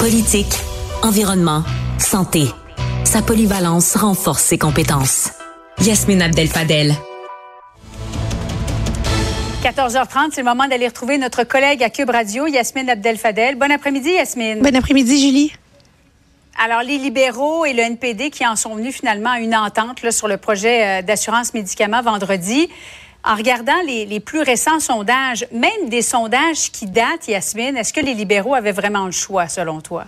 Politique, environnement, santé. Sa polyvalence renforce ses compétences. Yasmine Abdel-Fadel. 14h30, c'est le moment d'aller retrouver notre collègue à Cube Radio, Yasmine Abdel-Fadel. Bon après-midi, Yasmine. Bon après-midi, Julie. Alors, les libéraux et le NPD qui en sont venus finalement à une entente là, sur le projet euh, d'assurance médicaments vendredi. En regardant les, plus récents sondages, même des sondages qui datent, Yasmine, est-ce que les libéraux avaient vraiment le choix, selon toi?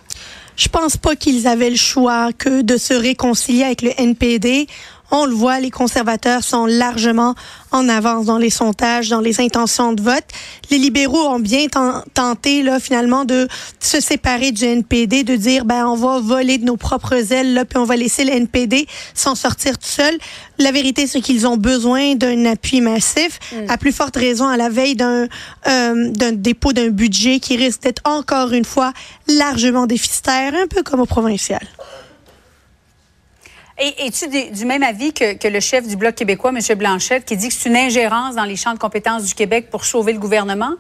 Je pense pas qu'ils avaient le choix que de se réconcilier avec le NPD. On le voit, les conservateurs sont largement en avance dans les sondages, dans les intentions de vote. Les libéraux ont bien tenté là finalement de se séparer du NPD, de dire ben on va voler de nos propres ailes là, puis on va laisser le NPD s'en sortir tout seul. La vérité c'est qu'ils ont besoin d'un appui massif, mm. à plus forte raison à la veille d'un euh, d'un dépôt d'un budget qui risque d'être encore une fois largement déficitaire, un peu comme au provincial. Et es-tu du même avis que, que, le chef du Bloc québécois, M. Blanchette, qui dit que c'est une ingérence dans les champs de compétences du Québec pour sauver le gouvernement?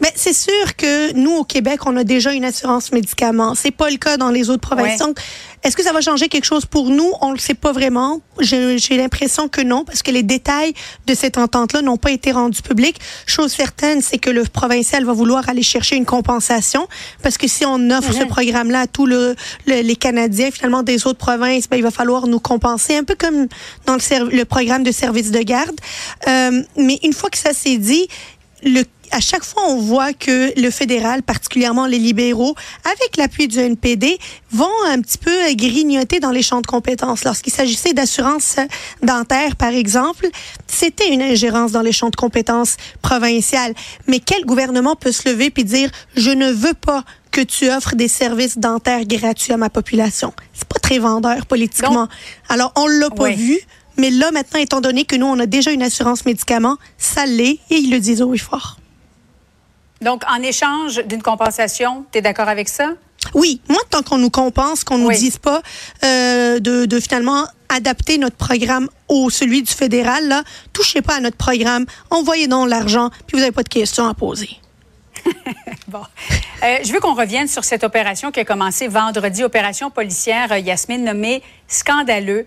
Mais c'est sûr que nous, au Québec, on a déjà une assurance médicaments. C'est pas le cas dans les autres provinces. Donc, est-ce que ça va changer quelque chose pour nous? On le sait pas vraiment. J'ai l'impression que non, parce que les détails de cette entente-là n'ont pas été rendus publics. Chose certaine, c'est que le provincial va vouloir aller chercher une compensation, parce que si on offre ce programme-là à tous le, les Canadiens, finalement, des autres provinces, ben, il va falloir nous compenser, un peu comme dans le, le programme de service de garde. Euh, mais une fois que ça s'est dit, le à chaque fois, on voit que le fédéral, particulièrement les libéraux, avec l'appui du NPD, vont un petit peu grignoter dans les champs de compétences. Lorsqu'il s'agissait d'assurance dentaire, par exemple, c'était une ingérence dans les champs de compétences provinciales. Mais quel gouvernement peut se lever puis dire, je ne veux pas que tu offres des services dentaires gratuits à ma population? C'est pas très vendeur politiquement. Alors, on l'a pas vu. Mais là, maintenant, étant donné que nous, on a déjà une assurance médicaments, ça l'est et ils le disent haut et fort. Donc, en échange d'une compensation, tu es d'accord avec ça? Oui, moi, tant qu'on nous compense, qu'on nous dise pas euh, de, de, finalement adapter notre programme au celui du fédéral, là, touchez pas à notre programme, envoyez donc l'argent, puis vous n'avez pas de questions à poser. bon. Euh, je veux qu'on revienne sur cette opération qui a commencé vendredi, opération policière, euh, Yasmine, nommée Scandaleux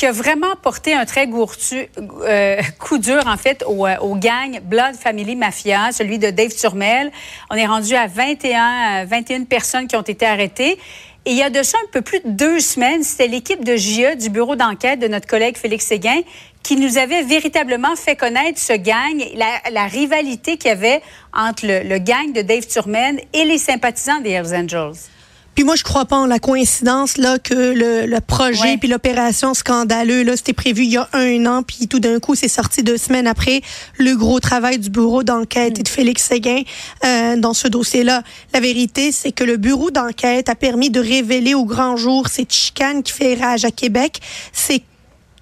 qui a vraiment porté un très gourtu, euh, coup dur, en fait, au, euh, au, gang Blood Family Mafia, celui de Dave Turmel. On est rendu à 21, 21 personnes qui ont été arrêtées. Et il y a de ça un peu plus de deux semaines, c'était l'équipe de JE du bureau d'enquête de notre collègue Félix Séguin qui nous avait véritablement fait connaître ce gang, la, la rivalité qu'il y avait entre le, le gang de Dave Turmel et les sympathisants des Hells Angels. Puis moi, je crois pas en la coïncidence là que le, le projet puis l'opération scandaleux là, c'était prévu il y a un an, puis tout d'un coup, c'est sorti deux semaines après le gros travail du bureau d'enquête et de Félix Séguin euh, dans ce dossier-là. La vérité, c'est que le bureau d'enquête a permis de révéler au grand jour cette chicane qui fait rage à Québec, ces,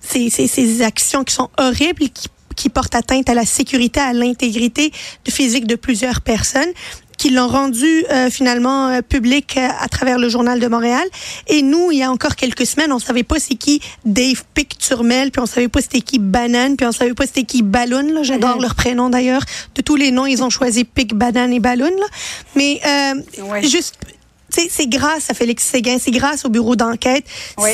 ces, ces, ces actions qui sont horribles et qui qui portent atteinte à la sécurité, à l'intégrité physique de plusieurs personnes qui l'ont rendu euh, finalement euh, public euh, à travers le journal de Montréal. Et nous, il y a encore quelques semaines, on savait pas c'est qui Dave Picturmel, puis on savait pas c'était qui Banane, puis on savait pas c'était qui Balloon. J'adore mhm. leur prénom d'ailleurs. De tous les noms, ils ont choisi Pic, Banane et Balloon. Mais juste c'est grâce à Félix Séguin, c'est grâce au bureau d'enquête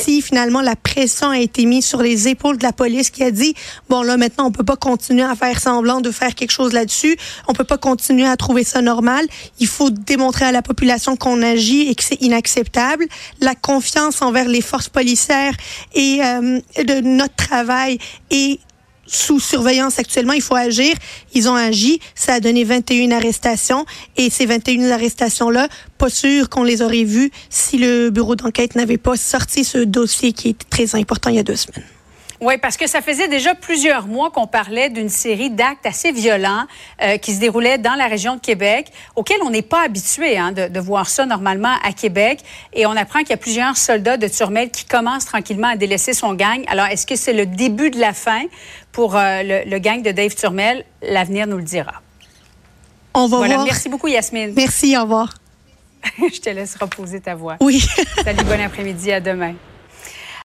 si finalement la pression a été mise sur les épaules de la police qui a dit bon là maintenant on peut pas continuer à faire semblant de faire quelque chose là-dessus, on peut pas continuer à trouver ça normal, il faut démontrer à la population qu'on agit et que c'est inacceptable, la confiance envers les forces policières et euh, de notre travail est sous surveillance actuellement, il faut agir. Ils ont agi, ça a donné 21 arrestations et ces 21 arrestations-là, pas sûr qu'on les aurait vues si le bureau d'enquête n'avait pas sorti ce dossier qui est très important il y a deux semaines. Oui, parce que ça faisait déjà plusieurs mois qu'on parlait d'une série d'actes assez violents euh, qui se déroulaient dans la région de Québec, auxquels on n'est pas habitué hein, de, de, voir ça normalement à Québec. Et on apprend qu'il y a plusieurs soldats de Turmel qui commencent tranquillement à délaisser son gang. Alors, est-ce que c'est le début de la fin pour euh, le, le, gang de Dave Turmel? L'avenir nous le dira. On va voilà, voir. Merci beaucoup, Yasmine. Merci, au revoir. Je te laisse reposer ta voix. Oui. Salut, bon après-midi, à demain.